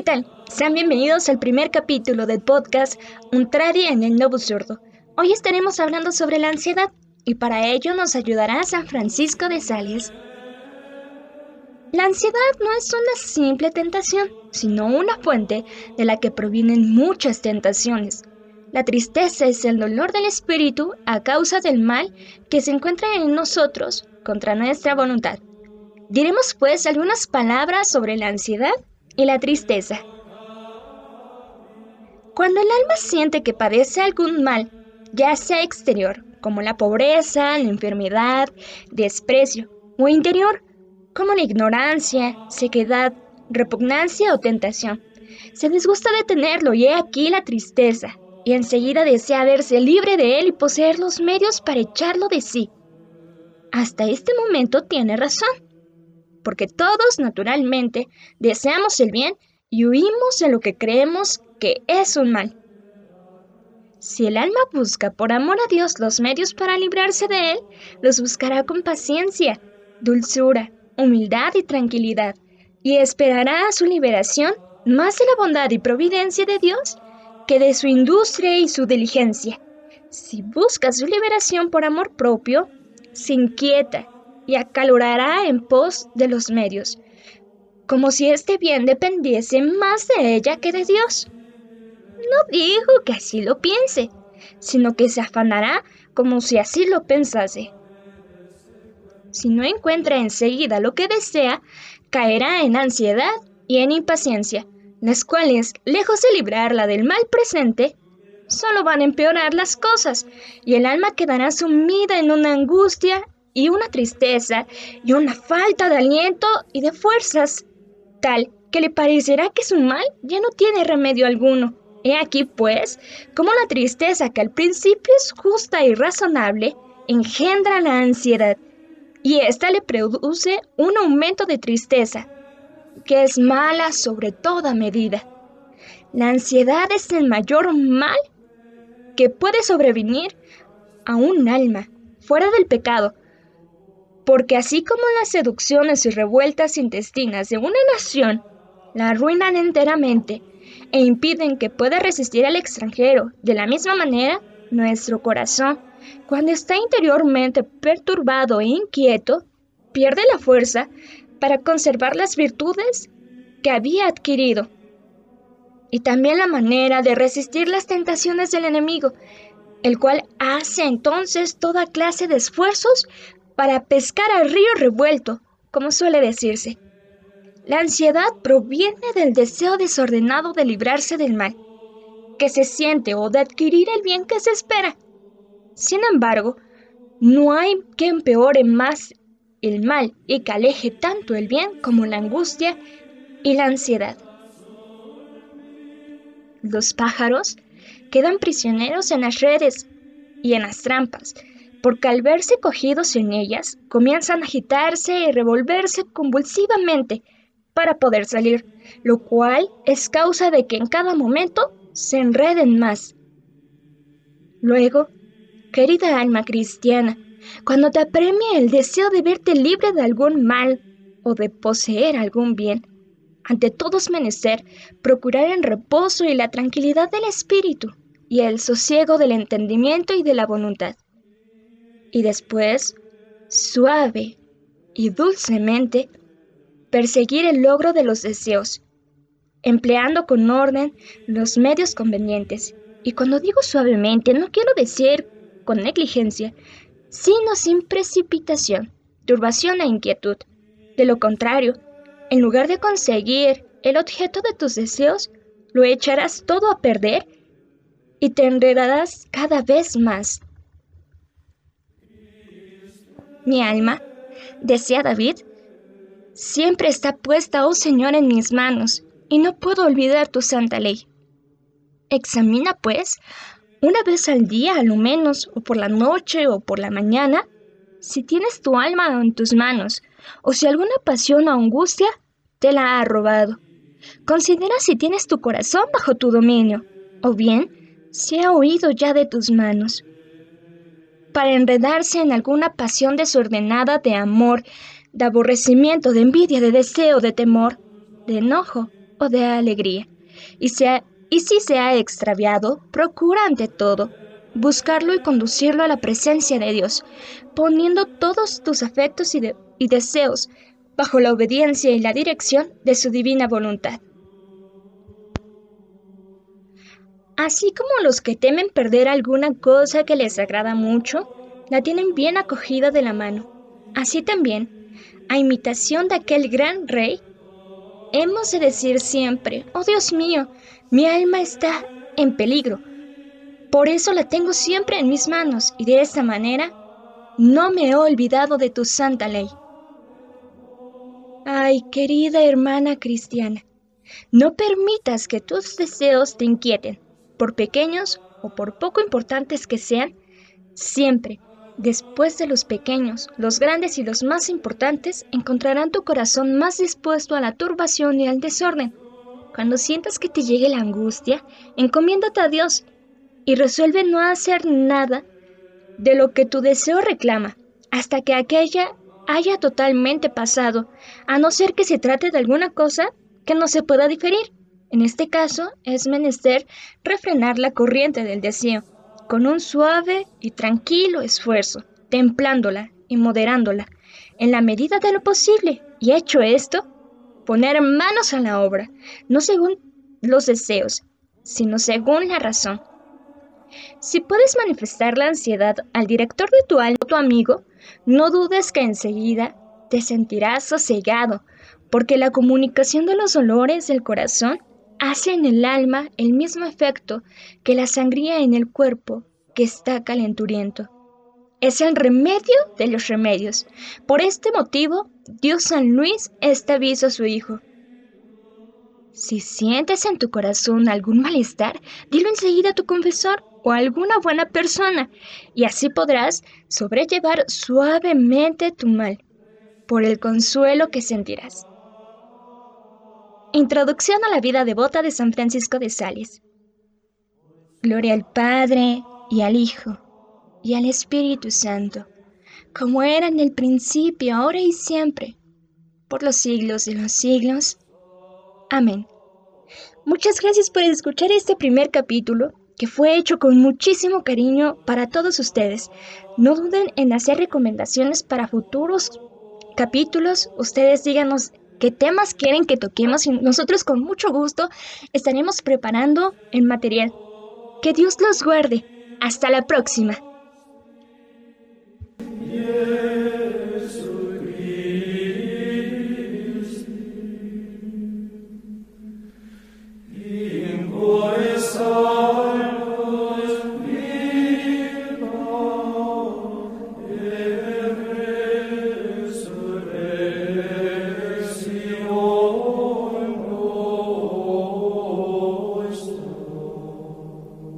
¿qué tal? Sean bienvenidos al primer capítulo del podcast Un tradi en el Nuevo Sordo. Hoy estaremos hablando sobre la ansiedad y para ello nos ayudará San Francisco de Sales. La ansiedad no es una simple tentación, sino una fuente de la que provienen muchas tentaciones. La tristeza es el dolor del espíritu a causa del mal que se encuentra en nosotros contra nuestra voluntad. Diremos pues algunas palabras sobre la ansiedad y la tristeza. Cuando el alma siente que padece algún mal, ya sea exterior, como la pobreza, la enfermedad, desprecio, o interior, como la ignorancia, sequedad, repugnancia o tentación, se disgusta de tenerlo y he aquí la tristeza, y enseguida desea verse libre de él y poseer los medios para echarlo de sí. Hasta este momento tiene razón porque todos naturalmente deseamos el bien y huimos de lo que creemos que es un mal. Si el alma busca por amor a Dios los medios para librarse de él, los buscará con paciencia, dulzura, humildad y tranquilidad, y esperará a su liberación más de la bondad y providencia de Dios que de su industria y su diligencia. Si busca su liberación por amor propio, se inquieta y acalorará en pos de los medios, como si este bien dependiese más de ella que de Dios. No digo que así lo piense, sino que se afanará como si así lo pensase. Si no encuentra enseguida lo que desea, caerá en ansiedad y en impaciencia, las cuales, lejos de librarla del mal presente, solo van a empeorar las cosas, y el alma quedará sumida en una angustia y una tristeza y una falta de aliento y de fuerzas, tal que le parecerá que su mal ya no tiene remedio alguno. He aquí, pues, como la tristeza que al principio es justa y razonable, engendra la ansiedad, y ésta le produce un aumento de tristeza, que es mala sobre toda medida. La ansiedad es el mayor mal que puede sobrevenir a un alma fuera del pecado, porque así como las seducciones y revueltas intestinas de una nación la arruinan enteramente e impiden que pueda resistir al extranjero, de la misma manera, nuestro corazón, cuando está interiormente perturbado e inquieto, pierde la fuerza para conservar las virtudes que había adquirido. Y también la manera de resistir las tentaciones del enemigo, el cual hace entonces toda clase de esfuerzos para pescar al río revuelto, como suele decirse. La ansiedad proviene del deseo desordenado de librarse del mal, que se siente o de adquirir el bien que se espera. Sin embargo, no hay que empeore más el mal y que aleje tanto el bien como la angustia y la ansiedad. Los pájaros quedan prisioneros en las redes y en las trampas, porque al verse cogidos en ellas, comienzan a agitarse y revolverse convulsivamente para poder salir, lo cual es causa de que en cada momento se enreden más. Luego, querida alma cristiana, cuando te apremie el deseo de verte libre de algún mal o de poseer algún bien, ante todos menester procurar el reposo y la tranquilidad del espíritu y el sosiego del entendimiento y de la voluntad y después, suave y dulcemente, perseguir el logro de los deseos, empleando con orden los medios convenientes. Y cuando digo suavemente, no quiero decir con negligencia, sino sin precipitación, turbación e inquietud. De lo contrario, en lugar de conseguir el objeto de tus deseos, lo echarás todo a perder y te enredarás cada vez más. Mi alma, decía David, siempre está puesta, oh Señor, en mis manos, y no puedo olvidar tu santa ley. Examina, pues, una vez al día, a lo menos, o por la noche o por la mañana, si tienes tu alma en tus manos, o si alguna pasión o angustia te la ha robado. Considera si tienes tu corazón bajo tu dominio, o bien si ha huido ya de tus manos para enredarse en alguna pasión desordenada de amor, de aborrecimiento, de envidia, de deseo, de temor, de enojo o de alegría. Y, si se ha extraviado, procura ante todo buscarlo y conducirlo a la presencia de Dios, poniendo todos tus afectos y deseos bajo la obediencia y la dirección de su divina voluntad. Así como los que temen perder alguna cosa que les agrada mucho, la tienen bien acogida de la mano. Así también, a imitación de aquel gran rey, hemos de decir siempre, oh Dios mío, mi alma está en peligro. Por eso la tengo siempre en mis manos y de esta manera no me he olvidado de tu santa ley. Ay, querida hermana cristiana, no permitas que tus deseos te inquieten por pequeños o por poco importantes que sean, siempre, después de los pequeños, los grandes y los más importantes, encontrarán tu corazón más dispuesto a la turbación y al desorden. Cuando sientas que te llegue la angustia, encomiéndate a Dios y resuelve no hacer nada de lo que tu deseo reclama, hasta que aquella haya totalmente pasado, a no ser que se trate de alguna cosa que no se pueda diferir. En este caso, es menester refrenar la corriente del deseo, con un suave y tranquilo esfuerzo, templándola y moderándola, en la medida de lo posible, y hecho esto, poner manos a la obra, no según los deseos, sino según la razón. Si puedes manifestar la ansiedad al director de tu alma o tu amigo, no dudes que enseguida te sentirás sosegado, porque la comunicación de los dolores del corazón hace en el alma el mismo efecto que la sangría en el cuerpo que está calenturiento. Es el remedio de los remedios. Por este motivo, Dios San Luis este aviso a su hijo. Si sientes en tu corazón algún malestar, dilo enseguida a tu confesor o a alguna buena persona, y así podrás sobrellevar suavemente tu mal, por el consuelo que sentirás. Introducción a la vida devota de San Francisco de Sales. Gloria al Padre y al Hijo y al Espíritu Santo, como era en el principio, ahora y siempre, por los siglos de los siglos. Amén. Muchas gracias por escuchar este primer capítulo que fue hecho con muchísimo cariño para todos ustedes. No duden en hacer recomendaciones para futuros capítulos. Ustedes díganos qué temas quieren que toquemos y nosotros con mucho gusto estaremos preparando el material. Que Dios los guarde. Hasta la próxima.